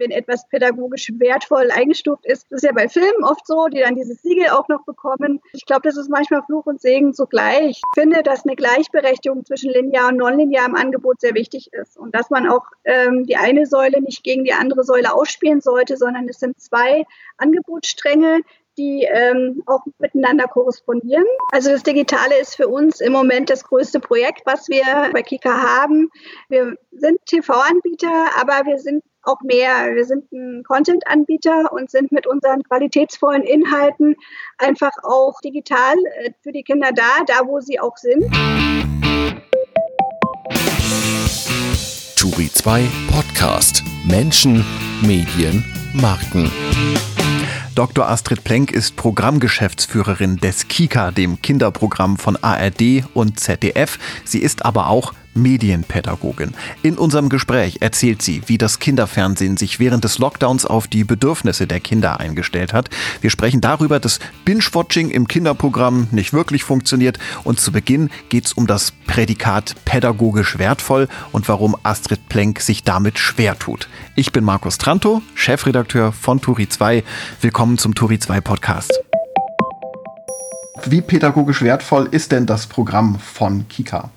wenn etwas pädagogisch wertvoll eingestuft ist. Das ist ja bei Filmen oft so, die dann dieses Siegel auch noch bekommen. Ich glaube, das ist manchmal Fluch und Segen zugleich. Ich finde, dass eine Gleichberechtigung zwischen linear und nonlinear im Angebot sehr wichtig ist und dass man auch ähm, die eine Säule nicht gegen die andere Säule ausspielen sollte, sondern es sind zwei Angebotsstränge, die ähm, auch miteinander korrespondieren. Also das Digitale ist für uns im Moment das größte Projekt, was wir bei Kika haben. Wir sind TV-Anbieter, aber wir sind auch mehr. Wir sind ein Content-Anbieter und sind mit unseren qualitätsvollen Inhalten einfach auch digital äh, für die Kinder da, da wo sie auch sind. Turi 2 Podcast Menschen, Medien, Marken. Dr. Astrid Plenk ist Programmgeschäftsführerin des KIKA, dem Kinderprogramm von ARD und ZDF. Sie ist aber auch Medienpädagogin. In unserem Gespräch erzählt sie, wie das Kinderfernsehen sich während des Lockdowns auf die Bedürfnisse der Kinder eingestellt hat. Wir sprechen darüber, dass Binge-Watching im Kinderprogramm nicht wirklich funktioniert. Und zu Beginn geht es um das Prädikat pädagogisch wertvoll und warum Astrid Plenk sich damit schwer tut. Ich bin Markus Tranto, Chefredakteur von Turi 2. Willkommen zum Turi 2 Podcast. Wie pädagogisch wertvoll ist denn das Programm von Kika?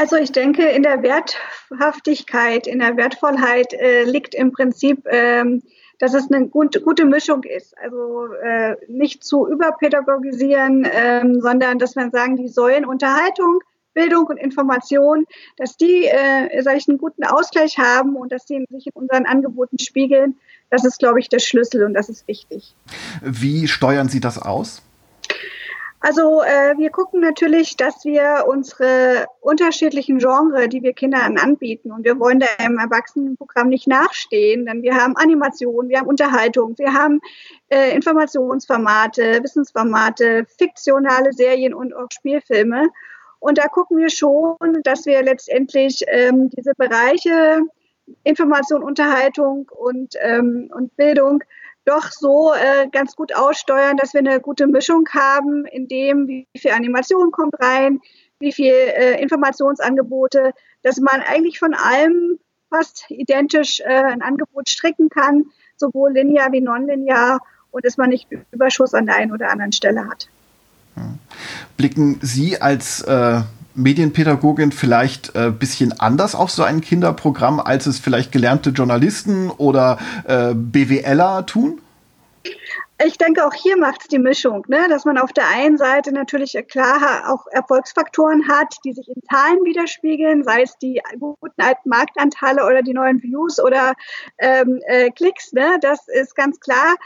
Also ich denke, in der Werthaftigkeit, in der Wertvollheit äh, liegt im Prinzip, ähm, dass es eine gut, gute Mischung ist. Also äh, nicht zu überpädagogisieren, ähm, sondern dass man sagen, die Säulen Unterhaltung, Bildung und Information, dass die, äh, sag ich, einen guten Ausgleich haben und dass die sich in unseren Angeboten spiegeln. Das ist, glaube ich, der Schlüssel und das ist wichtig. Wie steuern Sie das aus? Also äh, wir gucken natürlich, dass wir unsere unterschiedlichen Genres, die wir Kindern anbieten, und wir wollen da im Erwachsenenprogramm nicht nachstehen, denn wir haben Animation, wir haben Unterhaltung, wir haben äh, Informationsformate, Wissensformate, fiktionale Serien und auch Spielfilme. Und da gucken wir schon, dass wir letztendlich ähm, diese Bereiche Information, Unterhaltung und, ähm, und Bildung doch so äh, ganz gut aussteuern, dass wir eine gute Mischung haben, in dem, wie viel Animation kommt rein, wie viel äh, Informationsangebote, dass man eigentlich von allem fast identisch äh, ein Angebot stricken kann, sowohl linear wie nonlinear und dass man nicht Überschuss an der einen oder anderen Stelle hat. Blicken Sie als äh, Medienpädagogin vielleicht ein äh, bisschen anders auf so ein Kinderprogramm, als es vielleicht gelernte Journalisten oder äh, BWLer tun? Ich denke, auch hier macht es die Mischung, ne? dass man auf der einen Seite natürlich klar auch Erfolgsfaktoren hat, die sich in Zahlen widerspiegeln, sei es die guten alten Marktanteile oder die neuen Views oder ähm, äh, Klicks. Ne? Das ist ganz klar.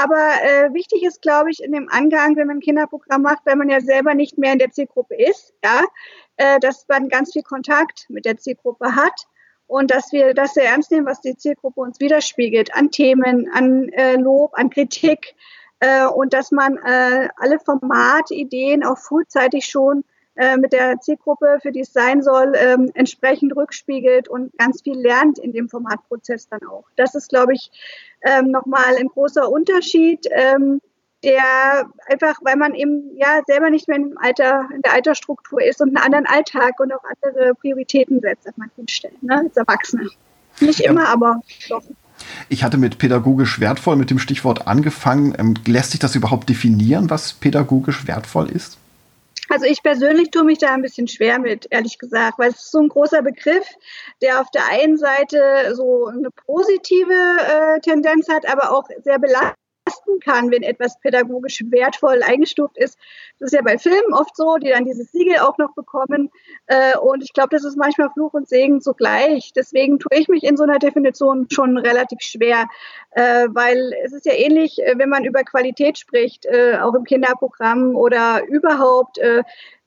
Aber äh, wichtig ist, glaube ich, in dem Angang, wenn man ein Kinderprogramm macht, weil man ja selber nicht mehr in der Zielgruppe ist, ja, äh, dass man ganz viel Kontakt mit der Zielgruppe hat und dass wir das sehr ernst nehmen, was die Zielgruppe uns widerspiegelt, an Themen, an äh, Lob, an Kritik äh, und dass man äh, alle Formatideen auch frühzeitig schon äh, mit der Zielgruppe, für die es sein soll, ähm, entsprechend rückspiegelt und ganz viel lernt in dem Formatprozess dann auch. Das ist, glaube ich, ähm, nochmal ein großer Unterschied, ähm, der einfach, weil man eben ja selber nicht mehr im Alter, in der Altersstruktur ist und einen anderen Alltag und auch andere Prioritäten setzt an manchen Stellen, ne, als Erwachsene. Nicht ja. immer, aber doch. Ich hatte mit pädagogisch wertvoll mit dem Stichwort angefangen. Ähm, lässt sich das überhaupt definieren, was pädagogisch wertvoll ist? Also ich persönlich tue mich da ein bisschen schwer mit, ehrlich gesagt, weil es ist so ein großer Begriff, der auf der einen Seite so eine positive äh, Tendenz hat, aber auch sehr belastend leisten kann, wenn etwas pädagogisch wertvoll eingestuft ist. Das ist ja bei Filmen oft so, die dann dieses Siegel auch noch bekommen. Äh, und ich glaube, das ist manchmal Fluch und Segen zugleich. Deswegen tue ich mich in so einer Definition schon relativ schwer, äh, weil es ist ja ähnlich, äh, wenn man über Qualität spricht, auch im Kinderprogramm oder überhaupt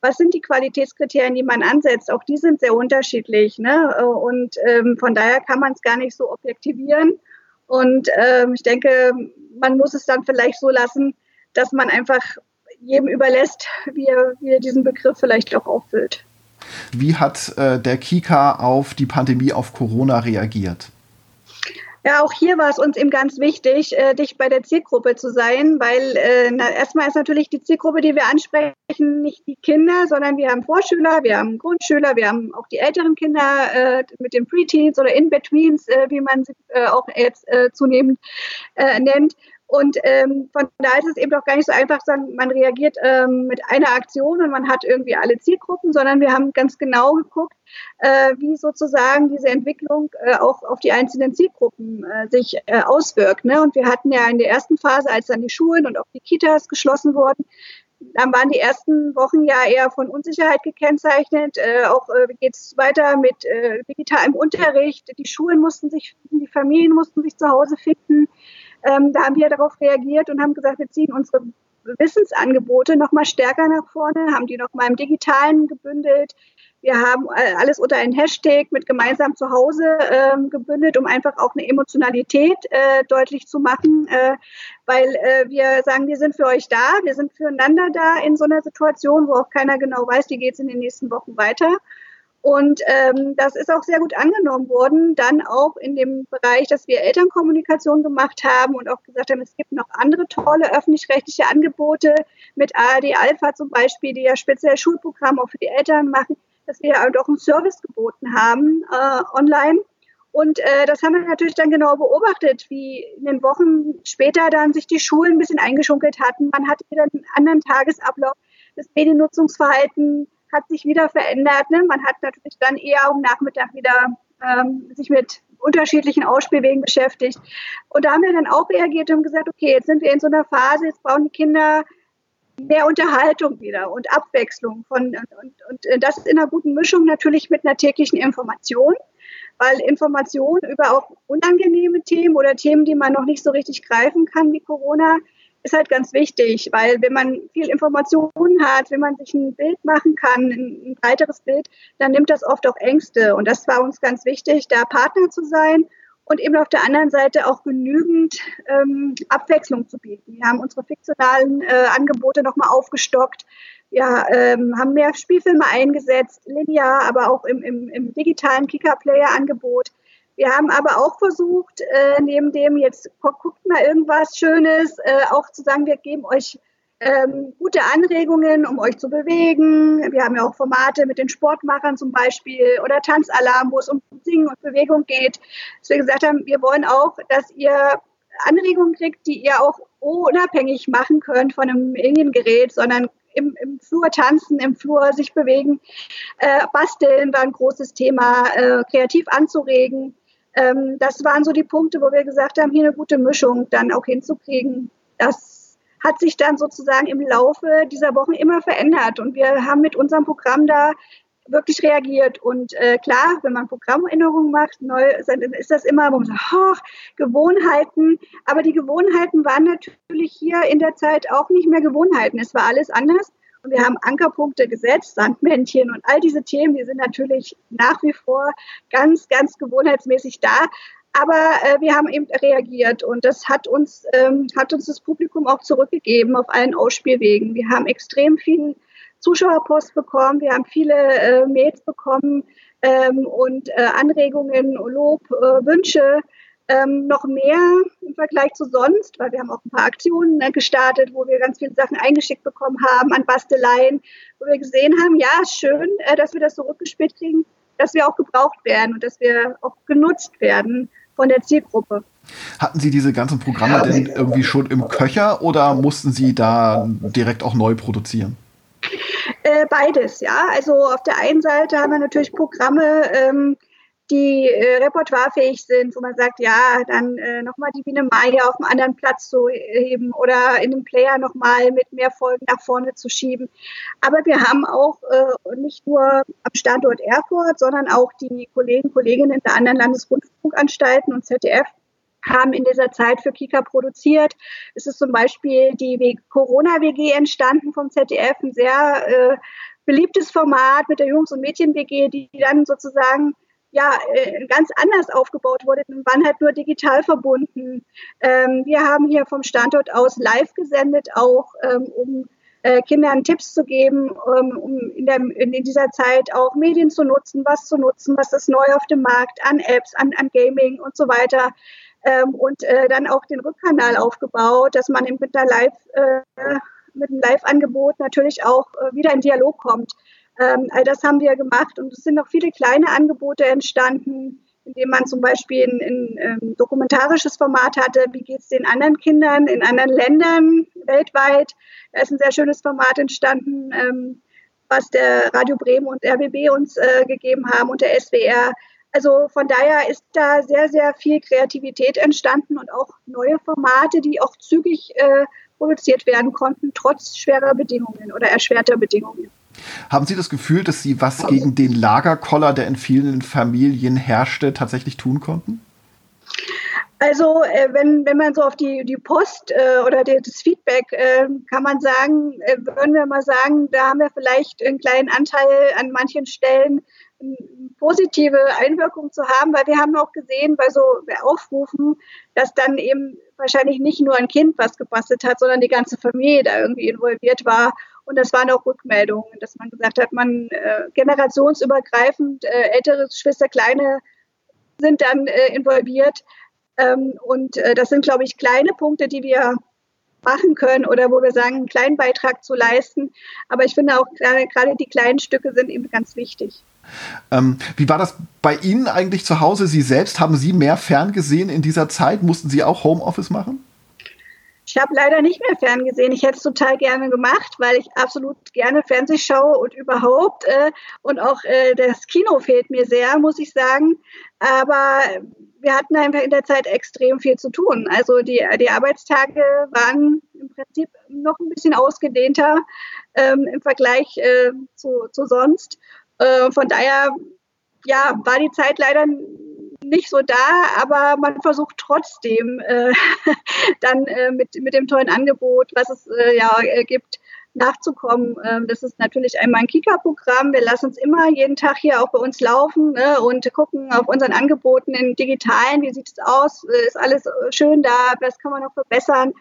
was sind die Qualitätskriterien, die man ansetzt? Auch die sind sehr unterschiedlich. Ne? Und ähm, von daher kann man es gar nicht so objektivieren. Und ähm, ich denke, man muss es dann vielleicht so lassen, dass man einfach jedem überlässt, wie er, wie er diesen Begriff vielleicht auch auffüllt. Wie hat äh, der Kika auf die Pandemie, auf Corona reagiert? Ja, auch hier war es uns eben ganz wichtig, äh, dicht bei der Zielgruppe zu sein, weil äh, na, erstmal ist natürlich die Zielgruppe, die wir ansprechen, nicht die Kinder, sondern wir haben Vorschüler, wir haben Grundschüler, wir haben auch die älteren Kinder äh, mit den Preteens oder In-Betweens, äh, wie man sie äh, auch jetzt äh, zunehmend äh, nennt. Und ähm, von da ist es eben doch gar nicht so einfach, sagen, man reagiert ähm, mit einer Aktion und man hat irgendwie alle Zielgruppen, sondern wir haben ganz genau geguckt, äh, wie sozusagen diese Entwicklung äh, auch auf die einzelnen Zielgruppen äh, sich äh, auswirkt. Ne? Und wir hatten ja in der ersten Phase, als dann die Schulen und auch die Kitas geschlossen wurden, dann waren die ersten Wochen ja eher von Unsicherheit gekennzeichnet. Äh, auch äh, geht es weiter mit äh, digitalem Unterricht. Die Schulen mussten sich finden, die Familien mussten sich zu Hause finden. Ähm, da haben wir darauf reagiert und haben gesagt, wir ziehen unsere Wissensangebote noch mal stärker nach vorne, haben die noch mal im Digitalen gebündelt. Wir haben äh, alles unter einen Hashtag mit gemeinsam zu Hause ähm, gebündelt, um einfach auch eine Emotionalität äh, deutlich zu machen, äh, weil äh, wir sagen, wir sind für euch da, wir sind füreinander da in so einer Situation, wo auch keiner genau weiß, wie geht es in den nächsten Wochen weiter. Und ähm, das ist auch sehr gut angenommen worden, dann auch in dem Bereich, dass wir Elternkommunikation gemacht haben und auch gesagt haben, es gibt noch andere tolle öffentlich-rechtliche Angebote mit ARD Alpha zum Beispiel, die ja speziell Schulprogramme auch für die Eltern machen, dass wir auch einen Service geboten haben äh, online. Und äh, das haben wir natürlich dann genau beobachtet, wie in den Wochen später dann sich die Schulen ein bisschen eingeschunkelt hatten. Man hatte wieder einen anderen Tagesablauf. Das Mediennutzungsverhalten hat sich wieder verändert. Ne? Man hat natürlich dann eher am Nachmittag wieder ähm, sich mit unterschiedlichen Ausspielwegen beschäftigt. Und da haben wir dann auch reagiert und gesagt, okay, jetzt sind wir in so einer Phase, jetzt brauchen die Kinder mehr Unterhaltung wieder und Abwechslung von und, und, und das in einer guten Mischung natürlich mit einer täglichen Information, weil Information über auch unangenehme Themen oder Themen, die man noch nicht so richtig greifen kann wie Corona, ist halt ganz wichtig, weil wenn man viel Informationen hat, wenn man sich ein Bild machen kann, ein, breiteres Bild, dann nimmt das oft auch Ängste. Und das war uns ganz wichtig, da Partner zu sein und eben auf der anderen Seite auch genügend ähm, Abwechslung zu bieten. Wir haben unsere fiktionalen äh, Angebote nochmal aufgestockt. Wir ähm, haben mehr Spielfilme eingesetzt, linear, aber auch im, im, im digitalen Kicker-Player-Angebot. Wir haben aber auch versucht, äh, neben dem jetzt guckt mal irgendwas Schönes, äh, auch zu sagen, wir geben euch ähm, gute Anregungen, um euch zu bewegen. Wir haben ja auch Formate mit den Sportmachern zum Beispiel oder Tanzalarm, wo es um Singen und Bewegung geht. Dass wir gesagt haben, wir wollen auch, dass ihr Anregungen kriegt, die ihr auch unabhängig machen könnt von einem Mediengerät, sondern im, im Flur tanzen, im Flur sich bewegen. Äh, basteln war ein großes Thema, äh, kreativ anzuregen. Ähm, das waren so die Punkte, wo wir gesagt haben, hier eine gute Mischung dann auch hinzukriegen. Das hat sich dann sozusagen im Laufe dieser Wochen immer verändert und wir haben mit unserem Programm da wirklich reagiert. Und äh, klar, wenn man Programmänderungen macht, neu, ist das immer, wo man sagt, oh, Gewohnheiten. Aber die Gewohnheiten waren natürlich hier in der Zeit auch nicht mehr Gewohnheiten. Es war alles anders. Und wir haben Ankerpunkte gesetzt, Sandmännchen und all diese Themen, die sind natürlich nach wie vor ganz, ganz gewohnheitsmäßig da. Aber äh, wir haben eben reagiert und das hat uns, ähm, hat uns das Publikum auch zurückgegeben auf allen Ausspielwegen. Wir haben extrem viel Zuschauerpost bekommen, wir haben viele äh, Mails bekommen ähm, und äh, Anregungen, Lob, äh, Wünsche ähm, noch mehr im Vergleich zu sonst, weil wir haben auch ein paar Aktionen ne, gestartet, wo wir ganz viele Sachen eingeschickt bekommen haben an Basteleien, wo wir gesehen haben, ja, schön, äh, dass wir das zurückgespielt kriegen, dass wir auch gebraucht werden und dass wir auch genutzt werden von der Zielgruppe. Hatten Sie diese ganzen Programme denn irgendwie schon im Köcher oder mussten Sie da direkt auch neu produzieren? Äh, beides, ja. Also auf der einen Seite haben wir natürlich Programme, ähm, die äh, repertoirefähig sind, wo man sagt, ja, dann äh, nochmal die Biene Maya auf einem anderen Platz zu heben oder in dem Player nochmal mit mehr Folgen nach vorne zu schieben. Aber wir haben auch äh, nicht nur am Standort Erfurt, sondern auch die Kollegen, Kolleginnen der anderen Landesrundfunkanstalten und ZDF haben in dieser Zeit für Kika produziert. Es ist zum Beispiel die Corona-WG entstanden vom ZDF, ein sehr äh, beliebtes Format mit der Jungs- und Mädchen-WG, die dann sozusagen ja, äh, ganz anders aufgebaut wurde und waren halt nur digital verbunden. Ähm, wir haben hier vom Standort aus live gesendet, auch ähm, um äh, Kindern Tipps zu geben, ähm, um in, der, in dieser Zeit auch Medien zu nutzen, was zu nutzen, was ist neu auf dem Markt, an Apps, an, an Gaming und so weiter. und äh, dann auch den Rückkanal aufgebaut, dass man mit, der Live, mit einem Live-Angebot natürlich auch wieder in Dialog kommt. Ähm, all das haben wir gemacht und es sind noch viele kleine Angebote entstanden, indem man zum Beispiel ein, ein, ein ähm, dokumentarisches Format hatte, wie geht es den anderen Kindern in anderen Ländern weltweit. Da ist ein sehr schönes Format entstanden, ähm, was der Radio Bremen und RBB uns äh, gegeben haben und der SWR. Also von daher ist da sehr, sehr viel Kreativität entstanden und auch neue Formate, die auch zügig äh, produziert werden konnten, trotz schwerer Bedingungen oder erschwerter Bedingungen. Haben Sie das Gefühl, dass Sie was gegen den Lagerkoller, der in vielen Familien herrschte, tatsächlich tun konnten? Also äh, wenn, wenn man so auf die, die Post äh, oder die, das Feedback, äh, kann man sagen, äh, würden wir mal sagen, da haben wir vielleicht einen kleinen Anteil an manchen Stellen positive Einwirkung zu haben, weil wir haben auch gesehen bei so Aufrufen, dass dann eben wahrscheinlich nicht nur ein Kind was gebastelt hat, sondern die ganze Familie da irgendwie involviert war. Und das waren auch Rückmeldungen, dass man gesagt hat, man äh, generationsübergreifend, äh, ältere Geschwister, kleine sind dann äh, involviert. Ähm, und äh, das sind, glaube ich, kleine Punkte, die wir machen können oder wo wir sagen, einen kleinen Beitrag zu leisten. Aber ich finde auch gerade die kleinen Stücke sind eben ganz wichtig. Ähm, wie war das bei Ihnen eigentlich zu Hause? Sie selbst, haben Sie mehr ferngesehen in dieser Zeit? Mussten Sie auch Homeoffice machen? Ich habe leider nicht mehr ferngesehen. Ich hätte es total gerne gemacht, weil ich absolut gerne Fernseh schaue und überhaupt. Äh, und auch äh, das Kino fehlt mir sehr, muss ich sagen. Aber wir hatten einfach in der Zeit extrem viel zu tun. Also die, die Arbeitstage waren im Prinzip noch ein bisschen ausgedehnter ähm, im Vergleich äh, zu, zu sonst. Äh, von daher, ja, war die Zeit leider nicht so da, aber man versucht trotzdem äh, dann äh, mit, mit dem tollen Angebot, was es äh, ja äh, gibt, nachzukommen. Ähm, das ist natürlich einmal ein Kika-Programm. Wir lassen uns immer jeden Tag hier auch bei uns laufen ne, und gucken auf unseren Angeboten in digitalen, wie sieht es aus, äh, ist alles schön da, was kann man noch verbessern.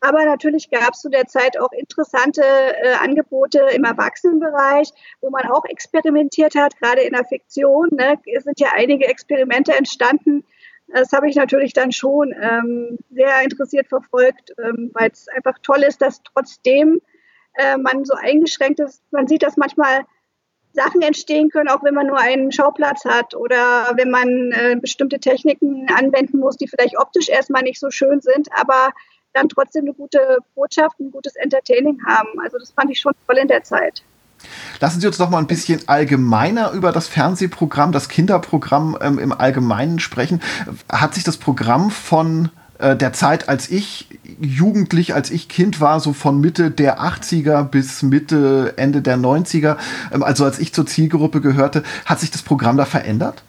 Aber natürlich gab es zu der Zeit auch interessante äh, Angebote im Erwachsenenbereich, wo man auch experimentiert hat, gerade in der Fiktion. Ne, es sind ja einige Experimente entstanden. Das habe ich natürlich dann schon ähm, sehr interessiert verfolgt, ähm, weil es einfach toll ist, dass trotzdem äh, man so eingeschränkt ist. Man sieht, dass manchmal Sachen entstehen können, auch wenn man nur einen Schauplatz hat oder wenn man äh, bestimmte Techniken anwenden muss, die vielleicht optisch erstmal nicht so schön sind, aber dann trotzdem eine gute Botschaft, ein gutes Entertaining haben. Also das fand ich schon toll in der Zeit. Lassen Sie uns doch mal ein bisschen allgemeiner über das Fernsehprogramm, das Kinderprogramm ähm, im Allgemeinen sprechen. Hat sich das Programm von äh, der Zeit, als ich jugendlich, als ich Kind war, so von Mitte der 80er bis Mitte, Ende der 90er, ähm, also als ich zur Zielgruppe gehörte, hat sich das Programm da verändert?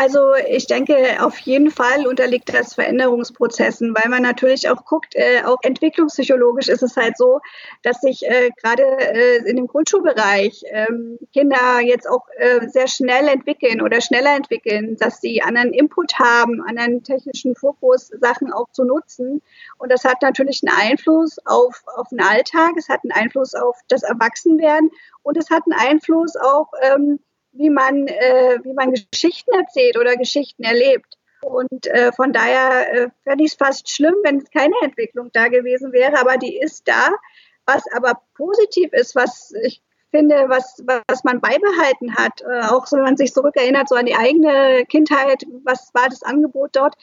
Also ich denke, auf jeden Fall unterliegt das Veränderungsprozessen, weil man natürlich auch guckt, äh, auch entwicklungspsychologisch ist es halt so, dass sich äh, gerade äh, in dem Grundschulbereich ähm, Kinder jetzt auch äh, sehr schnell entwickeln oder schneller entwickeln, dass sie anderen Input haben, anderen technischen Fokus, Sachen auch zu nutzen. Und das hat natürlich einen Einfluss auf, auf den Alltag, es hat einen Einfluss auf das Erwachsenwerden und es hat einen Einfluss auch ähm, wie man, äh, wie man Geschichten erzählt oder Geschichten erlebt. Und äh, von daher äh, fände ich es fast schlimm, wenn es keine Entwicklung da gewesen wäre, aber die ist da. Was aber positiv ist, was ich finde, was, was man beibehalten hat, äh, auch so, wenn man sich zurückerinnert, so an die eigene Kindheit, was war das Angebot dort,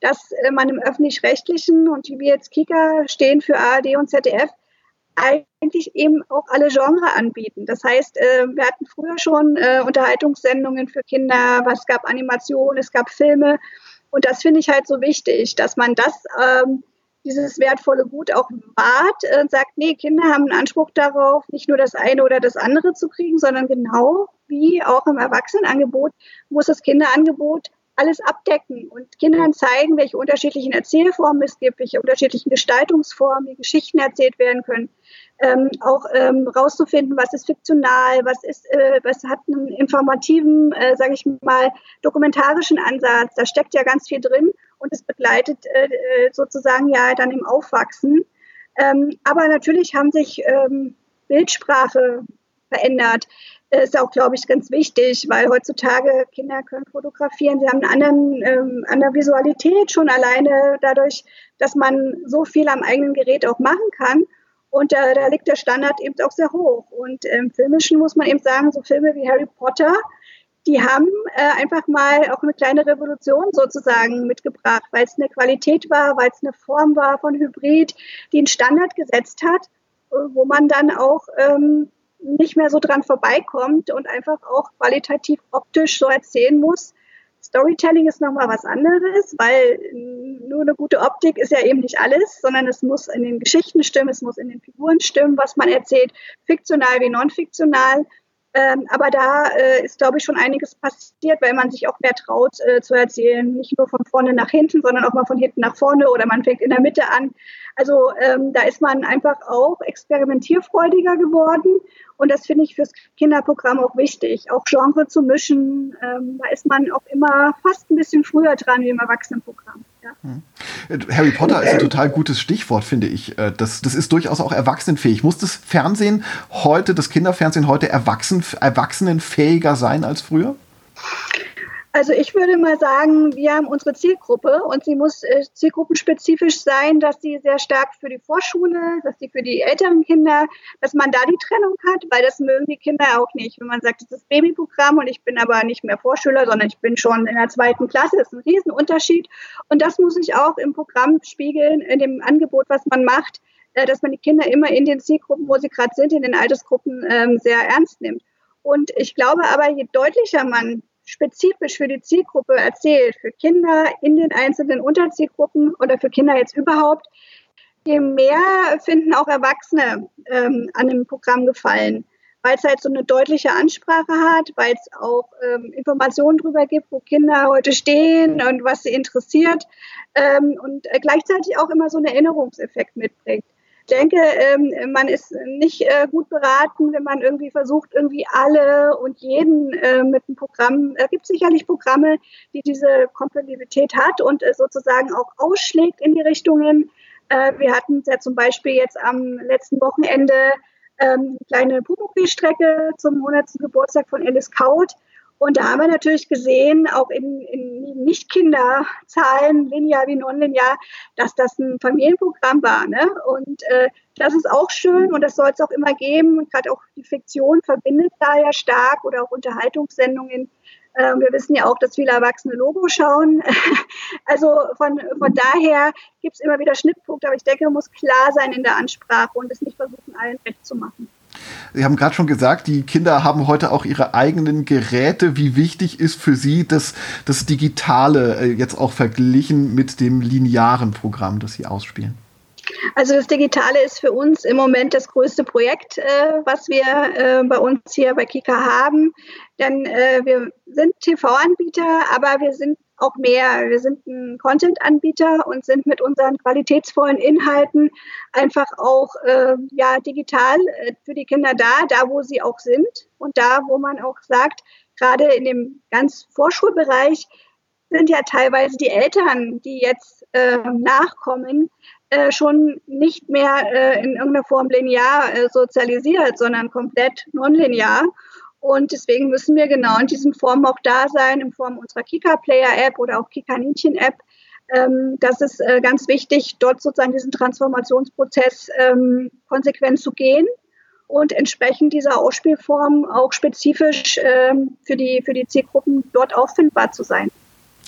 dass äh, man im öffentlich-rechtlichen und wie wir jetzt Kika stehen für ARD und ZDF, eigentlich eben auch alle Genre anbieten. Das heißt, äh, wir hatten früher schon äh, Unterhaltungssendungen für Kinder, was gab Animationen, es gab Filme. Und das finde ich halt so wichtig, dass man das, ähm, dieses wertvolle Gut auch wahrt und sagt, nee, Kinder haben einen Anspruch darauf, nicht nur das eine oder das andere zu kriegen, sondern genau wie auch im Erwachsenenangebot muss das Kinderangebot alles abdecken und Kindern zeigen, welche unterschiedlichen Erzählformen es gibt, welche unterschiedlichen Gestaltungsformen, wie Geschichten erzählt werden können. Ähm, auch ähm, rauszufinden, was ist fiktional, was ist, äh, was hat einen informativen, äh, sage ich mal, dokumentarischen Ansatz. Da steckt ja ganz viel drin und es begleitet äh, äh sozusagen ja dann im Aufwachsen. Ähm, aber natürlich haben sich ähm, Bildsprache verändert. Ist auch, glaube ich, ganz wichtig, weil heutzutage Kinder können fotografieren. Sie haben eine anderen, ähm, andere Visualität schon alleine dadurch, dass man so viel am eigenen Gerät auch machen kann. Und da, da liegt der Standard eben auch sehr hoch. Und im Filmischen muss man eben sagen, so Filme wie Harry Potter, die haben äh, einfach mal auch eine kleine Revolution sozusagen mitgebracht, weil es eine Qualität war, weil es eine Form war von Hybrid, die einen Standard gesetzt hat, äh, wo man dann auch ähm, nicht mehr so dran vorbeikommt und einfach auch qualitativ optisch so erzählen muss. Storytelling ist nochmal was anderes, weil nur eine gute Optik ist ja eben nicht alles, sondern es muss in den Geschichten stimmen, es muss in den Figuren stimmen, was man erzählt, fiktional wie non-fiktional. Ähm, aber da äh, ist, glaube ich, schon einiges passiert, weil man sich auch mehr traut äh, zu erzählen. Nicht nur von vorne nach hinten, sondern auch mal von hinten nach vorne oder man fängt in der Mitte an. Also ähm, da ist man einfach auch experimentierfreudiger geworden. Und das finde ich fürs Kinderprogramm auch wichtig, auch Genre zu mischen. Ähm, da ist man auch immer fast ein bisschen früher dran wie im Erwachsenenprogramm. Ja. Harry Potter ist ein total gutes Stichwort, finde ich. Äh, das, das ist durchaus auch erwachsenenfähig. Muss das Fernsehen heute, das Kinderfernsehen heute erwachsen, erwachsenenfähiger sein als früher? Also ich würde mal sagen, wir haben unsere Zielgruppe und sie muss äh, zielgruppenspezifisch sein, dass sie sehr stark für die Vorschule, dass sie für die älteren Kinder, dass man da die Trennung hat, weil das mögen die Kinder auch nicht. Wenn man sagt, das ist Babyprogramm und ich bin aber nicht mehr Vorschüler, sondern ich bin schon in der zweiten Klasse, das ist ein Riesenunterschied. Und das muss sich auch im Programm spiegeln, in dem Angebot, was man macht, äh, dass man die Kinder immer in den Zielgruppen, wo sie gerade sind, in den Altersgruppen ähm, sehr ernst nimmt. Und ich glaube aber, je deutlicher man spezifisch für die Zielgruppe erzählt, für Kinder in den einzelnen Unterzielgruppen oder für Kinder jetzt überhaupt, je mehr finden auch Erwachsene ähm, an dem Programm gefallen, weil es halt so eine deutliche Ansprache hat, weil es auch ähm, Informationen darüber gibt, wo Kinder heute stehen und was sie interessiert ähm, und äh, gleichzeitig auch immer so einen Erinnerungseffekt mitbringt denke, ähm, man ist nicht äh, gut beraten, wenn man irgendwie versucht, irgendwie alle und jeden äh, mit einem Programm, es gibt sicherlich Programme, die diese Kompatibilität hat und äh, sozusagen auch ausschlägt in die Richtungen. Äh, wir hatten ja zum Beispiel jetzt am letzten Wochenende ähm, kleine Pumuckl-Strecke zum 100. Geburtstag von Alice Kaut. Und da haben wir natürlich gesehen, auch in, in Nicht-Kinderzahlen, linear wie nonlinear, dass das ein Familienprogramm war. Ne? Und äh, das ist auch schön und das soll es auch immer geben. Und gerade auch die Fiktion verbindet da ja stark oder auch Unterhaltungssendungen. Äh, wir wissen ja auch, dass viele Erwachsene Logo schauen. also von, von daher gibt es immer wieder Schnittpunkte, aber ich denke, man muss klar sein in der Ansprache und es nicht versuchen, allen recht zu machen. Sie haben gerade schon gesagt, die Kinder haben heute auch ihre eigenen Geräte. Wie wichtig ist für Sie das, das Digitale äh, jetzt auch verglichen mit dem linearen Programm, das Sie ausspielen? Also das Digitale ist für uns im Moment das größte Projekt, äh, was wir äh, bei uns hier bei Kika haben. Denn äh, wir sind TV-Anbieter, aber wir sind auch mehr. Wir sind ein Content-Anbieter und sind mit unseren qualitätsvollen Inhalten einfach auch äh, ja, digital äh, für die Kinder da, da wo sie auch sind und da, wo man auch sagt, gerade in dem ganz Vorschulbereich sind ja teilweise die Eltern, die jetzt äh, nachkommen, schon nicht mehr äh, in irgendeiner Form linear äh, sozialisiert, sondern komplett nonlinear. Und deswegen müssen wir genau in diesen Formen auch da sein, in Form unserer Kika-Player-App oder auch Kika-Ninchen-App. Ähm, das ist äh, ganz wichtig, dort sozusagen diesen Transformationsprozess ähm, konsequent zu gehen und entsprechend dieser Ausspielform auch spezifisch ähm, für, die, für die Zielgruppen dort auffindbar zu sein.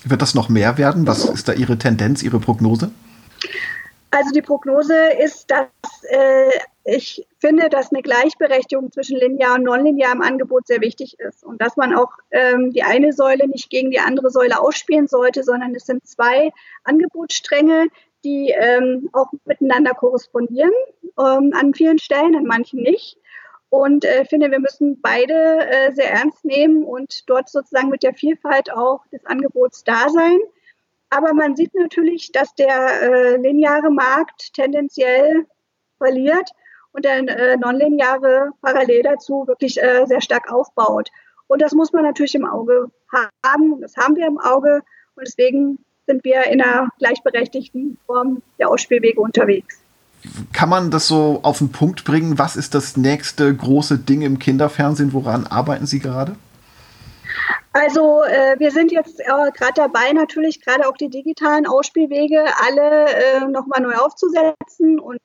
Wird das noch mehr werden? Was ist da Ihre Tendenz, Ihre Prognose? Also die Prognose ist, dass äh, ich finde, dass eine Gleichberechtigung zwischen linear und nonlinear im Angebot sehr wichtig ist und dass man auch ähm, die eine Säule nicht gegen die andere Säule ausspielen sollte, sondern es sind zwei Angebotsstränge, die ähm, auch miteinander korrespondieren, ähm, an vielen Stellen, an manchen nicht. Und äh, finde, wir müssen beide äh, sehr ernst nehmen und dort sozusagen mit der Vielfalt auch des Angebots da sein. Aber man sieht natürlich, dass der äh, lineare Markt tendenziell verliert und der äh, nonlineare parallel dazu wirklich äh, sehr stark aufbaut. Und das muss man natürlich im Auge haben. Das haben wir im Auge. Und deswegen sind wir in einer gleichberechtigten Form der Ausspielwege unterwegs. kann man das so auf den Punkt bringen? Was ist das nächste große Ding im Kinderfernsehen? Woran arbeiten Sie gerade? Also äh, wir sind jetzt äh, gerade dabei, natürlich gerade auch die digitalen Ausspielwege alle äh, nochmal neu aufzusetzen und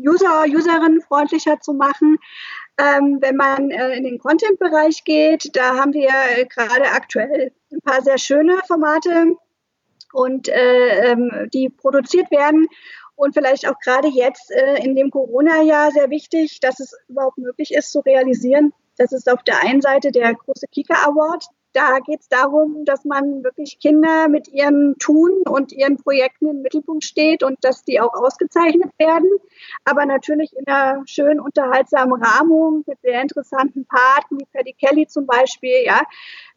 User, Userinnenfreundlicher zu machen. Ähm, wenn man äh, in den Content-Bereich geht, da haben wir äh, gerade aktuell ein paar sehr schöne Formate und äh, ähm, die produziert werden und vielleicht auch gerade jetzt äh, in dem Corona-Jahr sehr wichtig, dass es überhaupt möglich ist zu realisieren. Das ist auf der einen Seite der große Kika Award, da geht es darum, dass man wirklich Kinder mit ihrem Tun und ihren Projekten im Mittelpunkt steht und dass die auch ausgezeichnet werden. Aber natürlich in einer schön unterhaltsamen Rahmung mit sehr interessanten Paten, wie Paddy Kelly zum Beispiel, ja.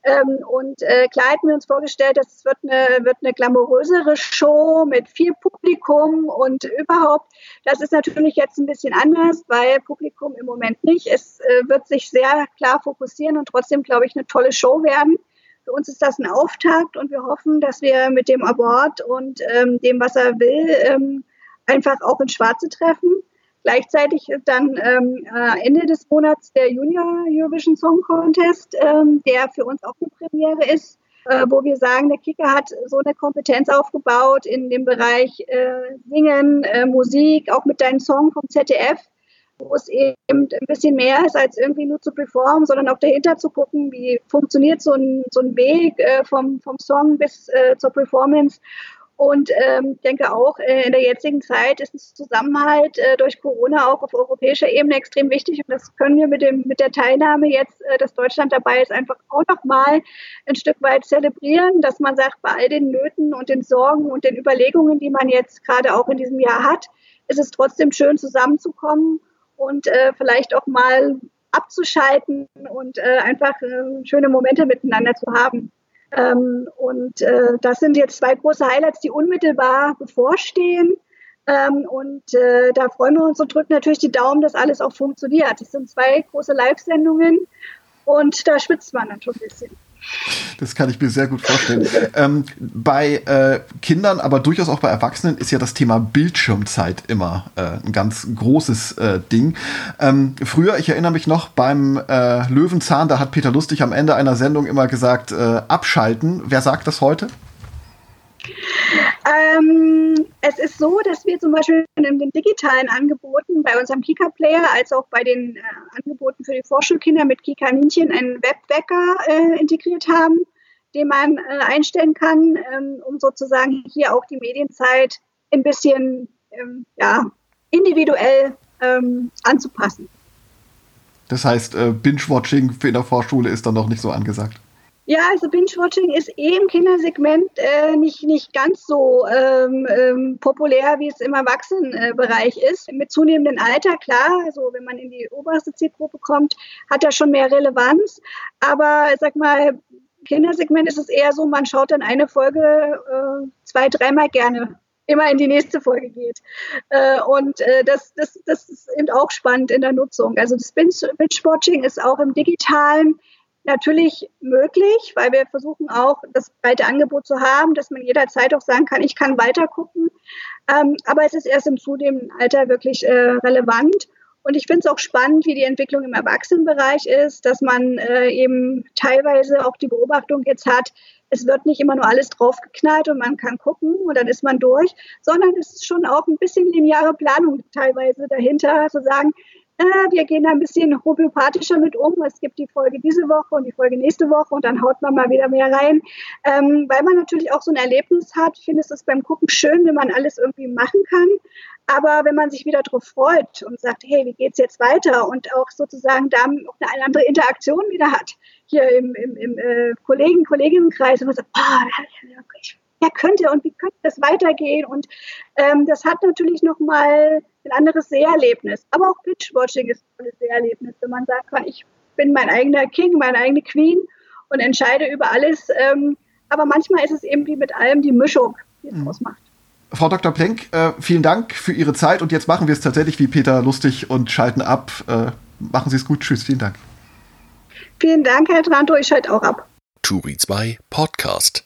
Ähm, und äh, klar hätten wir uns vorgestellt, dass es wird eine, wird eine glamourösere Show mit viel Publikum und überhaupt. Das ist natürlich jetzt ein bisschen anders, weil Publikum im Moment nicht. Es äh, wird sich sehr klar fokussieren und trotzdem, glaube ich, eine tolle Show werden. Für uns ist das ein Auftakt und wir hoffen, dass wir mit dem Award und ähm, dem, was er will, ähm, einfach auch ins Schwarze treffen. Gleichzeitig ist dann ähm, äh, Ende des Monats der Junior Eurovision Song Contest, ähm, der für uns auch eine Premiere ist, äh, wo wir sagen, der Kicker hat so eine Kompetenz aufgebaut in dem Bereich äh, Singen, äh, Musik, auch mit deinem Song vom ZDF, wo es eben ein bisschen mehr ist, als irgendwie nur zu performen, sondern auch dahinter zu gucken, wie funktioniert so ein, so ein Weg äh, vom, vom Song bis äh, zur Performance. Und ähm, denke auch, äh, in der jetzigen Zeit ist das Zusammenhalt äh, durch Corona auch auf europäischer Ebene extrem wichtig. Und das können wir mit, dem, mit der Teilnahme jetzt, äh, dass Deutschland dabei ist, einfach auch nochmal ein Stück weit zelebrieren, dass man sagt, bei all den Nöten und den Sorgen und den Überlegungen, die man jetzt gerade auch in diesem Jahr hat, ist es trotzdem schön zusammenzukommen und äh, vielleicht auch mal abzuschalten und äh, einfach äh, schöne Momente miteinander zu haben. Ähm, und äh, das sind jetzt zwei große Highlights, die unmittelbar bevorstehen. Ähm, und äh, da freuen wir uns und drücken natürlich die Daumen, dass alles auch funktioniert. Das sind zwei große Live-Sendungen und da schwitzt man dann schon ein bisschen. Das kann ich mir sehr gut vorstellen. ähm, bei äh, Kindern, aber durchaus auch bei Erwachsenen ist ja das Thema Bildschirmzeit immer äh, ein ganz großes äh, Ding. Ähm, früher, ich erinnere mich noch, beim äh, Löwenzahn, da hat Peter Lustig am Ende einer Sendung immer gesagt, äh, abschalten. Wer sagt das heute? Ähm, es ist so, dass wir zum Beispiel in den digitalen Angeboten bei unserem Kika-Player als auch bei den äh, Angeboten für die Vorschulkinder mit Kika-Minchen einen Webwecker äh, integriert haben, den man äh, einstellen kann, ähm, um sozusagen hier auch die Medienzeit ein bisschen ähm, ja, individuell ähm, anzupassen. Das heißt, äh, Binge-Watching in der Vorschule ist dann noch nicht so angesagt. Ja, also Binge-Watching ist eh im Kindersegment äh, nicht, nicht ganz so ähm, ähm, populär, wie es im Erwachsenenbereich ist. Mit zunehmendem Alter, klar, also wenn man in die oberste Zielgruppe kommt, hat das schon mehr Relevanz. Aber sag mal, Kindersegment ist es eher so, man schaut dann eine Folge äh, zwei, dreimal gerne immer in die nächste Folge geht. Äh, und äh, das, das, das ist eben auch spannend in der Nutzung. Also das Binge-Watching ist auch im digitalen natürlich möglich, weil wir versuchen auch, das breite Angebot zu haben, dass man jederzeit auch sagen kann, ich kann weiter gucken. Ähm, aber es ist erst im zunehmenden Alter wirklich äh, relevant. Und ich finde es auch spannend, wie die Entwicklung im Erwachsenenbereich ist, dass man äh, eben teilweise auch die Beobachtung jetzt hat, es wird nicht immer nur alles draufgeknallt und man kann gucken und dann ist man durch, sondern es ist schon auch ein bisschen lineare Planung teilweise dahinter, zu sagen, wir gehen da ein bisschen homöopathischer mit um. Es gibt die Folge diese Woche und die Folge nächste Woche und dann haut man mal wieder mehr rein. Ähm, weil man natürlich auch so ein Erlebnis hat. Ich finde es beim Gucken schön, wenn man alles irgendwie machen kann. Aber wenn man sich wieder darauf freut und sagt, hey, wie geht's jetzt weiter und auch sozusagen da auch eine andere Interaktion wieder hat, hier im, im, im äh, Kollegen, Kolleginnenkreis, und man sagt, oh, ich ja, könnte und wie könnte das weitergehen? Und ähm, das hat natürlich nochmal ein anderes Seherlebnis. Aber auch Pitchwatching ist ein Seherlebnis, wenn man sagen kann, ich bin mein eigener King, meine eigene Queen und entscheide über alles. Ähm, aber manchmal ist es eben wie mit allem die Mischung, die es mhm. ausmacht. Frau Dr. Plenk, äh, vielen Dank für Ihre Zeit und jetzt machen wir es tatsächlich wie Peter lustig und schalten ab. Äh, machen Sie es gut. Tschüss, vielen Dank. Vielen Dank, Herr Tranto. Ich schalte auch ab. Turi 2 Podcast